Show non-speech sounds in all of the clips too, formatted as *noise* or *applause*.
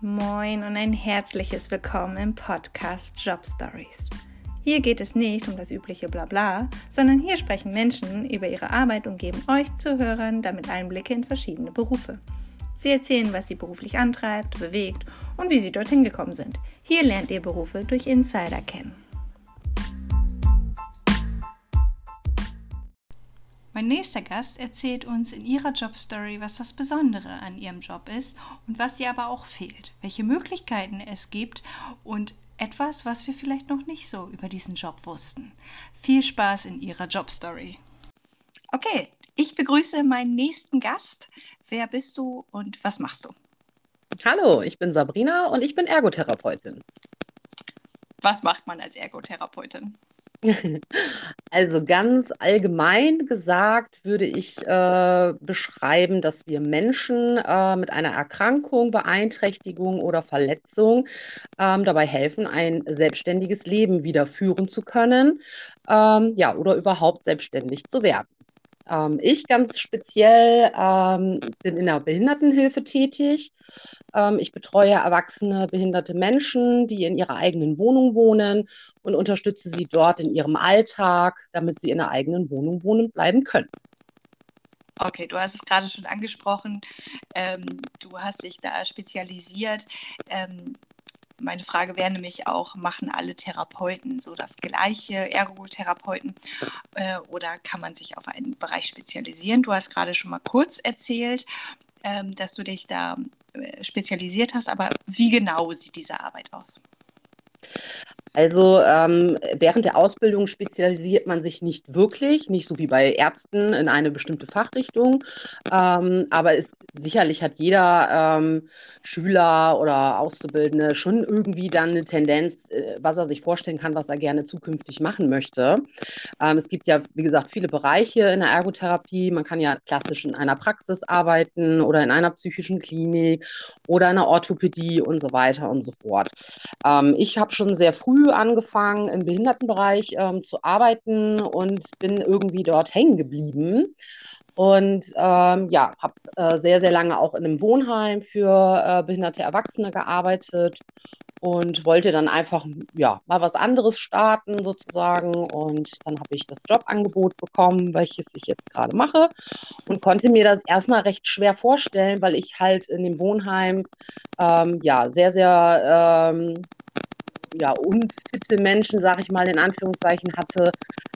Moin und ein herzliches Willkommen im Podcast Job Stories. Hier geht es nicht um das übliche Blabla, sondern hier sprechen Menschen über ihre Arbeit und geben euch Zuhörern damit Einblicke in verschiedene Berufe. Sie erzählen, was sie beruflich antreibt, bewegt und wie sie dorthin gekommen sind. Hier lernt ihr Berufe durch Insider kennen. Mein nächster Gast erzählt uns in ihrer Jobstory, was das Besondere an ihrem Job ist und was ihr aber auch fehlt, welche Möglichkeiten es gibt und etwas, was wir vielleicht noch nicht so über diesen Job wussten. Viel Spaß in ihrer Jobstory. Okay, ich begrüße meinen nächsten Gast. Wer bist du und was machst du? Hallo, ich bin Sabrina und ich bin Ergotherapeutin. Was macht man als Ergotherapeutin? *laughs* Also ganz allgemein gesagt würde ich äh, beschreiben, dass wir Menschen äh, mit einer Erkrankung, Beeinträchtigung oder Verletzung ähm, dabei helfen, ein selbstständiges Leben wieder führen zu können, ähm, ja, oder überhaupt selbstständig zu werden. Ähm, ich ganz speziell ähm, bin in der Behindertenhilfe tätig. Ähm, ich betreue erwachsene behinderte Menschen, die in ihrer eigenen Wohnung wohnen und unterstütze sie dort in ihrem Alltag, damit sie in der eigenen Wohnung wohnen bleiben können. Okay, du hast es gerade schon angesprochen. Ähm, du hast dich da spezialisiert. Ähm, meine Frage wäre nämlich auch, machen alle Therapeuten so das gleiche, Ergotherapeuten, äh, oder kann man sich auf einen Bereich spezialisieren? Du hast gerade schon mal kurz erzählt, ähm, dass du dich da äh, spezialisiert hast, aber wie genau sieht diese Arbeit aus? Also ähm, während der Ausbildung spezialisiert man sich nicht wirklich, nicht so wie bei Ärzten in eine bestimmte Fachrichtung. Ähm, aber es, sicherlich hat jeder ähm, Schüler oder Auszubildende schon irgendwie dann eine Tendenz, äh, was er sich vorstellen kann, was er gerne zukünftig machen möchte. Ähm, es gibt ja, wie gesagt, viele Bereiche in der Ergotherapie. Man kann ja klassisch in einer Praxis arbeiten oder in einer psychischen Klinik oder in einer Orthopädie und so weiter und so fort. Ähm, ich habe schon sehr früh angefangen, im Behindertenbereich ähm, zu arbeiten und bin irgendwie dort hängen geblieben. Und ähm, ja, habe äh, sehr, sehr lange auch in einem Wohnheim für äh, behinderte Erwachsene gearbeitet und wollte dann einfach ja mal was anderes starten sozusagen und dann habe ich das Jobangebot bekommen, welches ich jetzt gerade mache und konnte mir das erstmal recht schwer vorstellen, weil ich halt in dem Wohnheim ähm, ja sehr sehr ähm, ja, unfitte Menschen, sage ich mal in Anführungszeichen, hatte,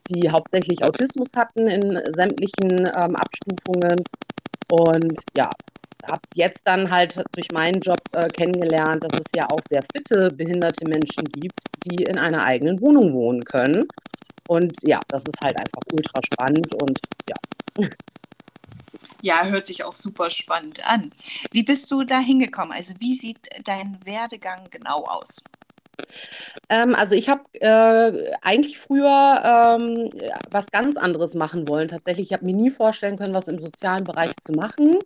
die hauptsächlich Autismus hatten in sämtlichen ähm, Abstufungen. Und ja, habe jetzt dann halt durch meinen Job äh, kennengelernt, dass es ja auch sehr fitte behinderte Menschen gibt, die in einer eigenen Wohnung wohnen können. Und ja, das ist halt einfach ultra spannend und ja. *laughs* Ja, hört sich auch super spannend an. Wie bist du da hingekommen? Also wie sieht dein Werdegang genau aus? Ähm, also ich habe äh, eigentlich früher ähm, was ganz anderes machen wollen. Tatsächlich, ich habe mir nie vorstellen können, was im sozialen Bereich zu machen.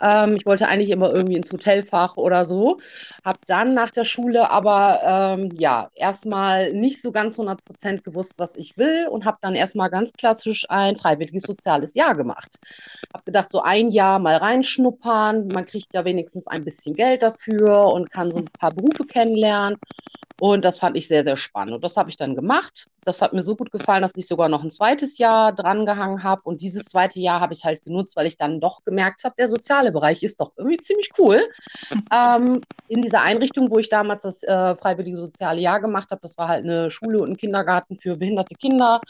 Ähm, ich wollte eigentlich immer irgendwie ins Hotelfach oder so. Habe dann nach der Schule aber ähm, ja erstmal nicht so ganz 100 Prozent gewusst, was ich will und habe dann erstmal ganz klassisch ein freiwilliges soziales Jahr gemacht. Habe gedacht, so ein Jahr mal reinschnuppern. Man kriegt ja wenigstens ein bisschen Geld dafür und kann so ein paar Berufe kennenlernen. Und das fand ich sehr, sehr spannend. Und das habe ich dann gemacht. Das hat mir so gut gefallen, dass ich sogar noch ein zweites Jahr drangehangen habe. Und dieses zweite Jahr habe ich halt genutzt, weil ich dann doch gemerkt habe, der soziale Bereich ist doch irgendwie ziemlich cool. *laughs* ähm, in dieser Einrichtung, wo ich damals das äh, freiwillige soziale Jahr gemacht habe, das war halt eine Schule und ein Kindergarten für behinderte Kinder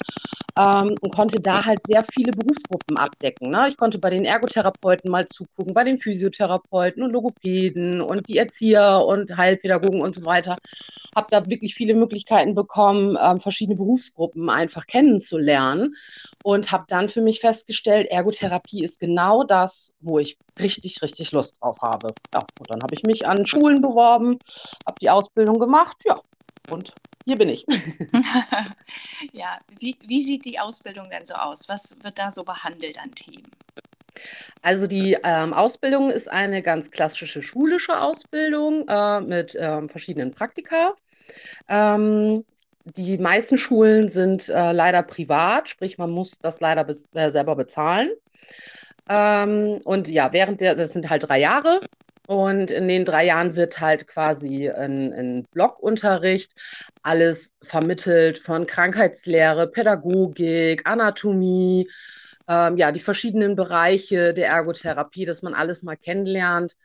ähm, und konnte da halt sehr viele Berufsgruppen abdecken. Ne? Ich konnte bei den Ergotherapeuten mal zugucken, bei den Physiotherapeuten und Logopäden und die Erzieher und Heilpädagogen und so weiter. Habe da wirklich viele Möglichkeiten bekommen, ähm, verschiedene Berufsgruppen einfach kennenzulernen und habe dann für mich festgestellt, Ergotherapie ist genau das, wo ich richtig, richtig Lust drauf habe. Ja, und dann habe ich mich an Schulen beworben, habe die Ausbildung gemacht, ja, und hier bin ich. *laughs* ja, wie, wie sieht die Ausbildung denn so aus? Was wird da so behandelt an Themen? Also die ähm, Ausbildung ist eine ganz klassische schulische Ausbildung äh, mit ähm, verschiedenen Praktika. Ähm, die meisten Schulen sind äh, leider privat, sprich man muss das leider be äh, selber bezahlen. Ähm, und ja, während der, das sind halt drei Jahre Und in den drei Jahren wird halt quasi ein, ein Blockunterricht, alles vermittelt von Krankheitslehre, Pädagogik, Anatomie, ähm, ja, die verschiedenen Bereiche der Ergotherapie, dass man alles mal kennenlernt.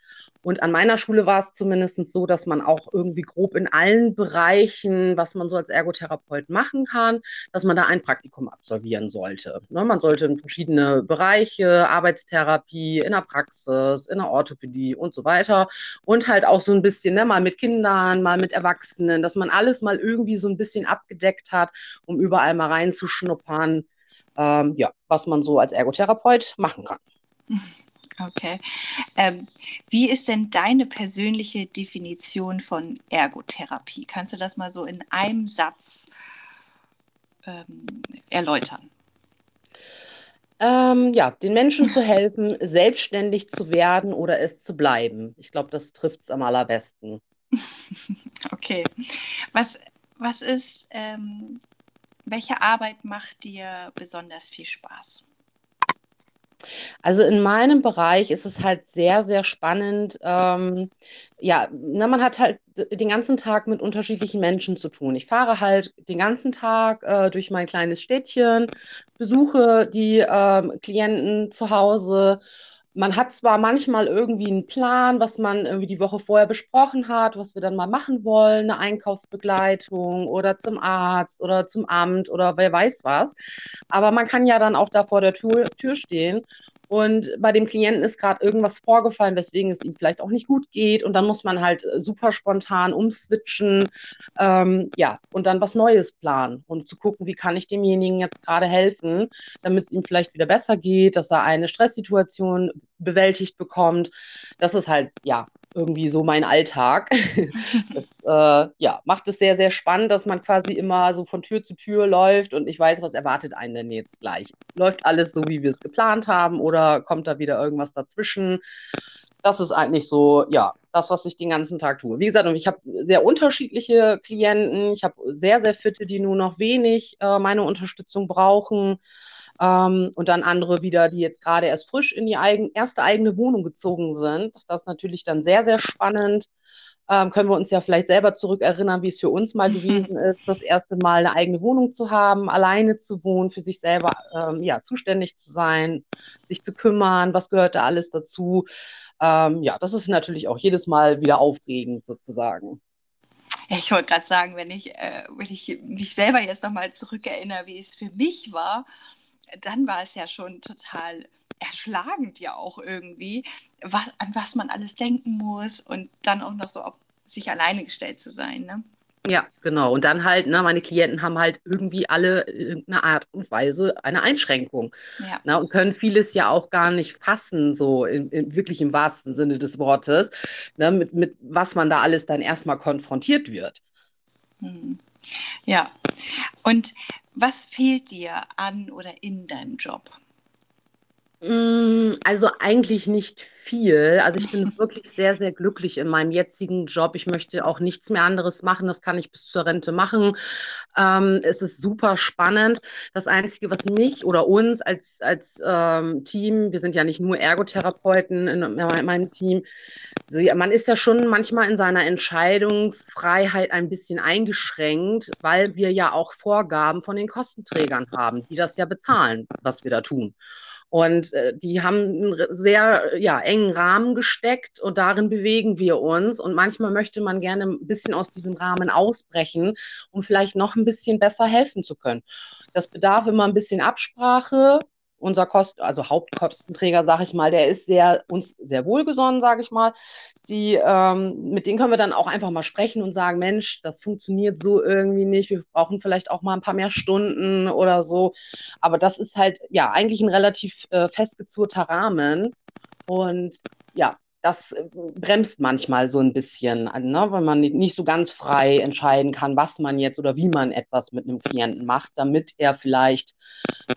Und an meiner Schule war es zumindest so, dass man auch irgendwie grob in allen Bereichen, was man so als Ergotherapeut machen kann, dass man da ein Praktikum absolvieren sollte. Ne, man sollte in verschiedene Bereiche, Arbeitstherapie, in der Praxis, in der Orthopädie und so weiter. Und halt auch so ein bisschen, ne, mal mit Kindern, mal mit Erwachsenen, dass man alles mal irgendwie so ein bisschen abgedeckt hat, um überall mal reinzuschnuppern ähm, ja, was man so als Ergotherapeut machen kann. *laughs* Okay. Ähm, wie ist denn deine persönliche Definition von Ergotherapie? Kannst du das mal so in einem Satz ähm, erläutern? Ähm, ja, den Menschen zu helfen, selbstständig zu werden oder es zu bleiben. Ich glaube, das trifft es am allerbesten. *laughs* okay. Was, was ist ähm, welche Arbeit macht dir besonders viel Spaß? Also in meinem Bereich ist es halt sehr, sehr spannend. Ähm, ja, na, man hat halt den ganzen Tag mit unterschiedlichen Menschen zu tun. Ich fahre halt den ganzen Tag äh, durch mein kleines Städtchen, besuche die ähm, Klienten zu Hause man hat zwar manchmal irgendwie einen Plan, was man irgendwie die Woche vorher besprochen hat, was wir dann mal machen wollen, eine Einkaufsbegleitung oder zum Arzt oder zum Amt oder wer weiß was. Aber man kann ja dann auch da vor der Tür, Tür stehen und bei dem Klienten ist gerade irgendwas vorgefallen, weswegen es ihm vielleicht auch nicht gut geht. Und dann muss man halt äh, super spontan umswitchen, ähm, ja, und dann was Neues planen und zu gucken, wie kann ich demjenigen jetzt gerade helfen, damit es ihm vielleicht wieder besser geht, dass er eine Stresssituation bewältigt bekommt. Das ist halt, ja, irgendwie so mein Alltag. *laughs* das, äh, ja, macht es sehr, sehr spannend, dass man quasi immer so von Tür zu Tür läuft und ich weiß, was erwartet einen denn jetzt gleich. Läuft alles so, wie wir es geplant haben oder kommt da wieder irgendwas dazwischen? Das ist eigentlich so, ja, das, was ich den ganzen Tag tue. Wie gesagt, ich habe sehr unterschiedliche Klienten. Ich habe sehr, sehr fitte, die nur noch wenig äh, meine Unterstützung brauchen. Ähm, und dann andere wieder, die jetzt gerade erst frisch in die eigen, erste eigene Wohnung gezogen sind. Das ist natürlich dann sehr, sehr spannend. Ähm, können wir uns ja vielleicht selber zurückerinnern, wie es für uns mal *laughs* gewesen ist, das erste Mal eine eigene Wohnung zu haben, alleine zu wohnen, für sich selber ähm, ja, zuständig zu sein, sich zu kümmern, was gehört da alles dazu. Ähm, ja, das ist natürlich auch jedes Mal wieder aufregend sozusagen. Ja, ich wollte gerade sagen, wenn ich, äh, wenn ich mich selber jetzt nochmal zurückerinnere, wie es für mich war, dann war es ja schon total erschlagend ja auch irgendwie, was, an was man alles denken muss und dann auch noch so auf sich alleine gestellt zu sein. Ne? Ja, genau. Und dann halt, ne, meine Klienten haben halt irgendwie alle in irgendeiner Art und Weise eine Einschränkung. Ja. Ne, und können vieles ja auch gar nicht fassen, so in, in wirklich im wahrsten Sinne des Wortes, ne, mit, mit was man da alles dann erstmal konfrontiert wird. Hm. Ja. Und was fehlt dir an oder in deinem Job? Mm, also eigentlich nicht viel. Also ich bin *laughs* wirklich sehr, sehr glücklich in meinem jetzigen Job. Ich möchte auch nichts mehr anderes machen. Das kann ich bis zur Rente machen. Ähm, es ist super spannend. Das Einzige, was mich oder uns als, als ähm, Team, wir sind ja nicht nur Ergotherapeuten in, in meinem Team, also man ist ja schon manchmal in seiner Entscheidungsfreiheit ein bisschen eingeschränkt, weil wir ja auch Vorgaben von den Kostenträgern haben, die das ja bezahlen, was wir da tun. Und äh, die haben einen sehr ja, engen Rahmen gesteckt und darin bewegen wir uns. Und manchmal möchte man gerne ein bisschen aus diesem Rahmen ausbrechen, um vielleicht noch ein bisschen besser helfen zu können. Das bedarf immer ein bisschen Absprache unser Kost, also Hauptkostenträger, sage ich mal, der ist sehr uns sehr wohlgesonnen, sage ich mal. Die, ähm, mit denen können wir dann auch einfach mal sprechen und sagen, Mensch, das funktioniert so irgendwie nicht. Wir brauchen vielleicht auch mal ein paar mehr Stunden oder so. Aber das ist halt ja eigentlich ein relativ äh, festgezurrter Rahmen. Und ja, das äh, bremst manchmal so ein bisschen, ne, weil man nicht so ganz frei entscheiden kann, was man jetzt oder wie man etwas mit einem Klienten macht, damit er vielleicht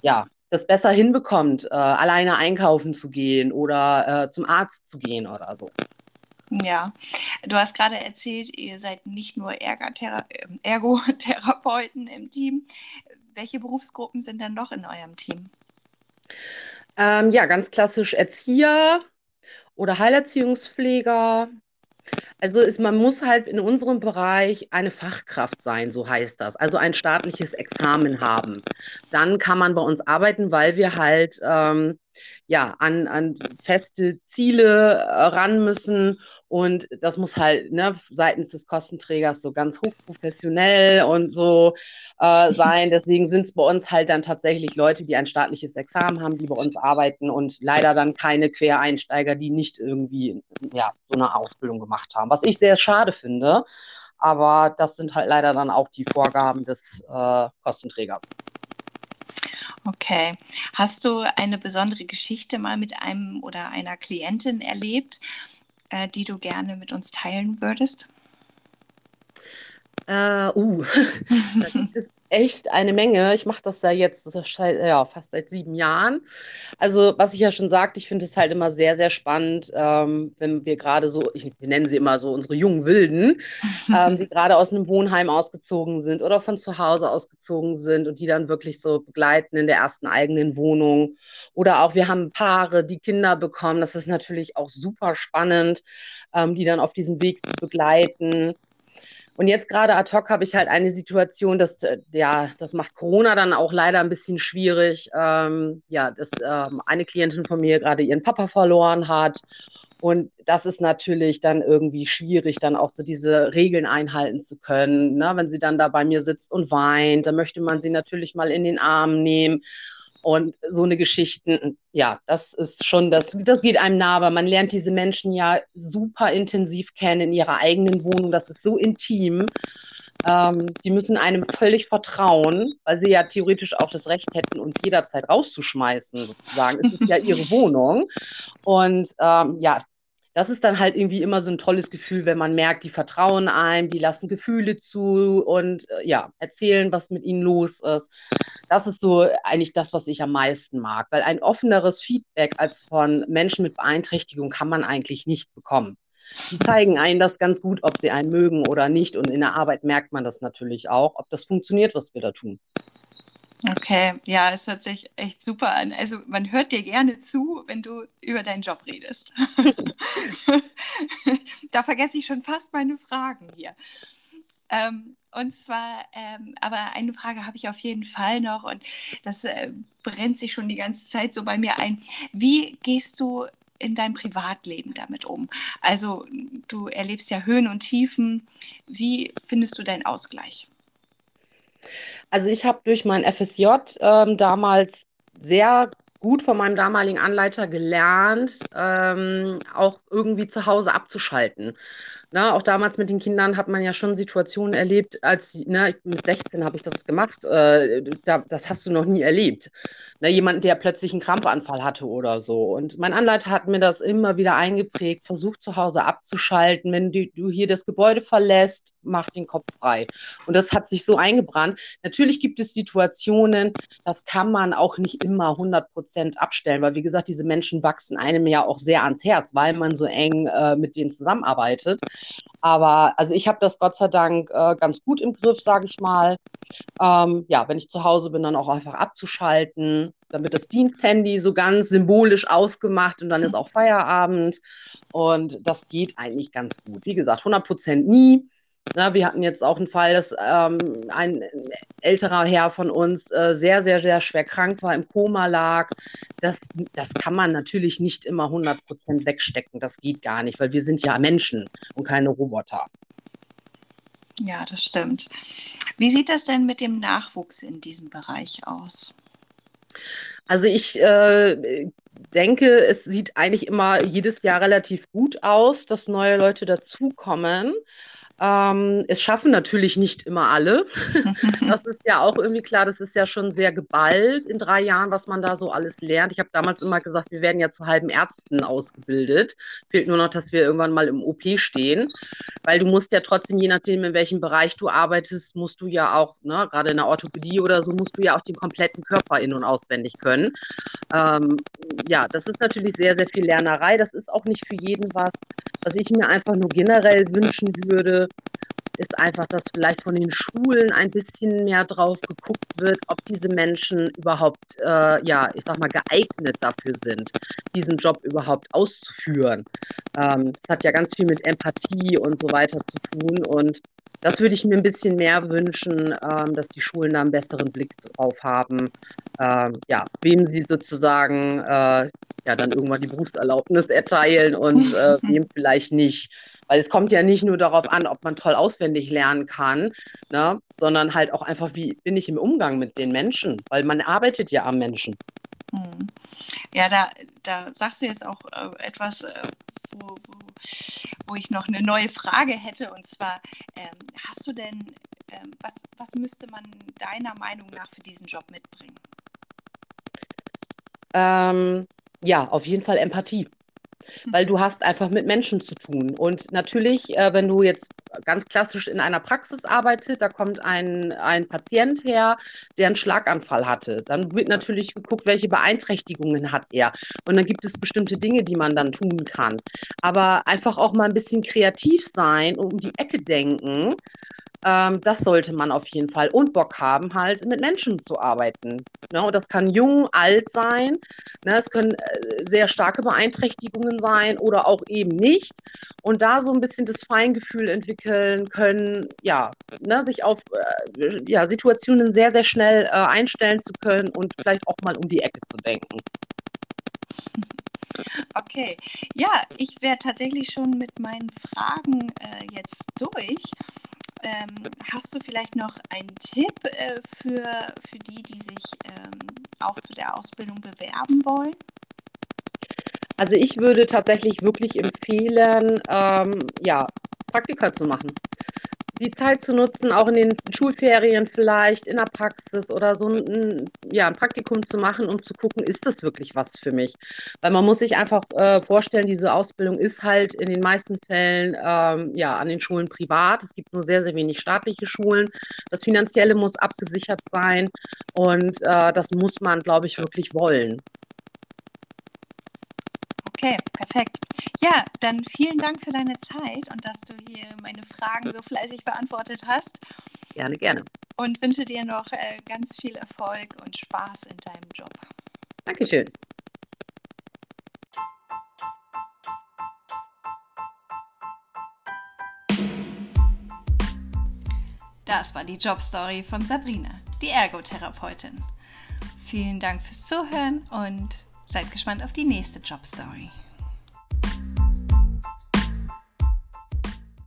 ja das besser hinbekommt, äh, alleine einkaufen zu gehen oder äh, zum Arzt zu gehen oder so. Ja, du hast gerade erzählt, ihr seid nicht nur Ergothera Ergotherapeuten im Team. Welche Berufsgruppen sind denn noch in eurem Team? Ähm, ja, ganz klassisch Erzieher oder Heilerziehungspfleger. Also ist, man muss halt in unserem Bereich eine Fachkraft sein, so heißt das. Also ein staatliches Examen haben. Dann kann man bei uns arbeiten, weil wir halt ähm, ja, an, an feste Ziele äh, ran müssen. Und das muss halt ne, seitens des Kostenträgers so ganz hochprofessionell und so äh, *laughs* sein. Deswegen sind es bei uns halt dann tatsächlich Leute, die ein staatliches Examen haben, die bei uns arbeiten und leider dann keine Quereinsteiger, die nicht irgendwie ja, so eine Ausbildung gemacht haben. Was ich sehr schade finde. Aber das sind halt leider dann auch die Vorgaben des äh, Kostenträgers. Okay. Hast du eine besondere Geschichte mal mit einem oder einer Klientin erlebt, äh, die du gerne mit uns teilen würdest? Äh, uh, *laughs* das ist echt eine Menge. Ich mache das ja jetzt ja, fast seit sieben Jahren. Also, was ich ja schon sagte, ich finde es halt immer sehr, sehr spannend, ähm, wenn wir gerade so, ich, wir nennen sie immer so unsere jungen Wilden, *laughs* ähm, die gerade aus einem Wohnheim ausgezogen sind oder von zu Hause ausgezogen sind und die dann wirklich so begleiten in der ersten eigenen Wohnung. Oder auch wir haben Paare, die Kinder bekommen. Das ist natürlich auch super spannend, ähm, die dann auf diesem Weg zu begleiten. Und jetzt gerade ad hoc habe ich halt eine Situation, dass, äh, ja, das macht Corona dann auch leider ein bisschen schwierig. Ähm, ja, dass ähm, eine Klientin von mir gerade ihren Papa verloren hat. Und das ist natürlich dann irgendwie schwierig, dann auch so diese Regeln einhalten zu können. Ne? Wenn sie dann da bei mir sitzt und weint, dann möchte man sie natürlich mal in den Arm nehmen. Und so eine Geschichten, ja, das ist schon, das, das geht einem nah, aber man lernt diese Menschen ja super intensiv kennen in ihrer eigenen Wohnung. Das ist so intim. Ähm, die müssen einem völlig vertrauen, weil sie ja theoretisch auch das Recht hätten, uns jederzeit rauszuschmeißen, sozusagen. Es ist ja ihre *laughs* Wohnung. Und ähm, ja, das ist dann halt irgendwie immer so ein tolles Gefühl, wenn man merkt, die vertrauen einem, die lassen Gefühle zu und äh, ja, erzählen, was mit ihnen los ist. Das ist so eigentlich das, was ich am meisten mag, weil ein offeneres Feedback als von Menschen mit Beeinträchtigung kann man eigentlich nicht bekommen. Die *laughs* zeigen einem das ganz gut, ob sie einen mögen oder nicht. Und in der Arbeit merkt man das natürlich auch, ob das funktioniert, was wir da tun. Okay, ja, es hört sich echt super an. Also man hört dir gerne zu, wenn du über deinen Job redest. *laughs* da vergesse ich schon fast meine Fragen hier. Ähm, und zwar, ähm, aber eine Frage habe ich auf jeden Fall noch und das äh, brennt sich schon die ganze Zeit so bei mir ein. Wie gehst du in deinem Privatleben damit um? Also du erlebst ja Höhen und Tiefen. Wie findest du deinen Ausgleich? Also ich habe durch mein FSJ ähm, damals sehr gut von meinem damaligen Anleiter gelernt, ähm, auch irgendwie zu Hause abzuschalten. Na, ne, auch damals mit den Kindern hat man ja schon Situationen erlebt, als ne, mit 16 habe ich das gemacht. Äh, da, das hast du noch nie erlebt. Ne, jemand, der plötzlich einen Krampfanfall hatte oder so. Und mein Anleiter hat mir das immer wieder eingeprägt, versucht zu Hause abzuschalten. Wenn du, du hier das Gebäude verlässt, mach den Kopf frei. Und das hat sich so eingebrannt. Natürlich gibt es Situationen, das kann man auch nicht immer 100 Prozent abstellen, weil wie gesagt, diese Menschen wachsen einem ja auch sehr ans Herz, weil man so eng äh, mit denen zusammenarbeitet. Aber also ich habe das Gott sei Dank äh, ganz gut im Griff, sage ich mal. Ähm, ja, wenn ich zu Hause bin, dann auch einfach abzuschalten. Dann wird das Diensthandy so ganz symbolisch ausgemacht und dann ist auch Feierabend. Und das geht eigentlich ganz gut. Wie gesagt, 100 Prozent nie. Na, wir hatten jetzt auch einen Fall, dass ähm, ein älterer Herr von uns äh, sehr, sehr, sehr schwer krank war, im Koma lag. Das, das kann man natürlich nicht immer 100% wegstecken. Das geht gar nicht, weil wir sind ja Menschen und keine Roboter. Ja, das stimmt. Wie sieht das denn mit dem Nachwuchs in diesem Bereich aus? Also ich äh, denke, es sieht eigentlich immer jedes Jahr relativ gut aus, dass neue Leute dazukommen. Ähm, es schaffen natürlich nicht immer alle. *laughs* das ist ja auch irgendwie klar, das ist ja schon sehr geballt in drei Jahren, was man da so alles lernt. Ich habe damals immer gesagt, wir werden ja zu halben Ärzten ausgebildet. Fehlt nur noch, dass wir irgendwann mal im OP stehen. Weil du musst ja trotzdem, je nachdem, in welchem Bereich du arbeitest, musst du ja auch, ne, gerade in der Orthopädie oder so, musst du ja auch den kompletten Körper in- und auswendig können. Ähm, ja, das ist natürlich sehr, sehr viel Lernerei. Das ist auch nicht für jeden was. Was ich mir einfach nur generell wünschen würde, ist einfach, dass vielleicht von den Schulen ein bisschen mehr drauf geguckt wird, ob diese Menschen überhaupt, äh, ja, ich sag mal, geeignet dafür sind, diesen Job überhaupt auszuführen. Ähm, es hat ja ganz viel mit Empathie und so weiter zu tun und das würde ich mir ein bisschen mehr wünschen, ähm, dass die Schulen da einen besseren Blick drauf haben, ähm, ja, wem sie sozusagen äh, ja dann irgendwann die Berufserlaubnis erteilen und äh, *laughs* wem vielleicht nicht. Weil es kommt ja nicht nur darauf an, ob man toll auswendig lernen kann, ne, sondern halt auch einfach, wie bin ich im Umgang mit den Menschen, weil man arbeitet ja am Menschen. Hm. Ja, da, da sagst du jetzt auch äh, etwas, äh, wo, wo, wo, ich noch eine neue Frage hätte. Und zwar, ähm, hast du denn, ähm, was, was müsste man deiner Meinung nach für diesen Job mitbringen? Ähm, ja, auf jeden Fall Empathie weil du hast einfach mit Menschen zu tun. Und natürlich, äh, wenn du jetzt ganz klassisch in einer Praxis arbeitest, da kommt ein, ein Patient her, der einen Schlaganfall hatte, dann wird natürlich geguckt, welche Beeinträchtigungen hat er. Und dann gibt es bestimmte Dinge, die man dann tun kann. Aber einfach auch mal ein bisschen kreativ sein und um die Ecke denken ähm, das sollte man auf jeden Fall und Bock haben, halt mit Menschen zu arbeiten. Ne? Und das kann jung, alt sein. Ne? Es können äh, sehr starke Beeinträchtigungen sein oder auch eben nicht. Und da so ein bisschen das Feingefühl entwickeln können, ja, ne? sich auf äh, ja, Situationen sehr, sehr schnell äh, einstellen zu können und vielleicht auch mal um die Ecke zu denken. *laughs* Okay, ja, ich wäre tatsächlich schon mit meinen Fragen äh, jetzt durch. Ähm, hast du vielleicht noch einen Tipp äh, für, für die, die sich ähm, auch zu der Ausbildung bewerben wollen? Also ich würde tatsächlich wirklich empfehlen, ähm, ja, Praktika zu machen die Zeit zu nutzen, auch in den Schulferien vielleicht, in der Praxis oder so ein, ja, ein Praktikum zu machen, um zu gucken, ist das wirklich was für mich? Weil man muss sich einfach äh, vorstellen, diese Ausbildung ist halt in den meisten Fällen ähm, ja, an den Schulen privat. Es gibt nur sehr, sehr wenig staatliche Schulen. Das Finanzielle muss abgesichert sein und äh, das muss man, glaube ich, wirklich wollen. Okay, perfekt. Ja, dann vielen Dank für deine Zeit und dass du hier meine Fragen so fleißig beantwortet hast. Gerne, gerne. Und wünsche dir noch äh, ganz viel Erfolg und Spaß in deinem Job. Dankeschön. Das war die Jobstory von Sabrina, die Ergotherapeutin. Vielen Dank fürs Zuhören und Seid gespannt auf die nächste Jobstory.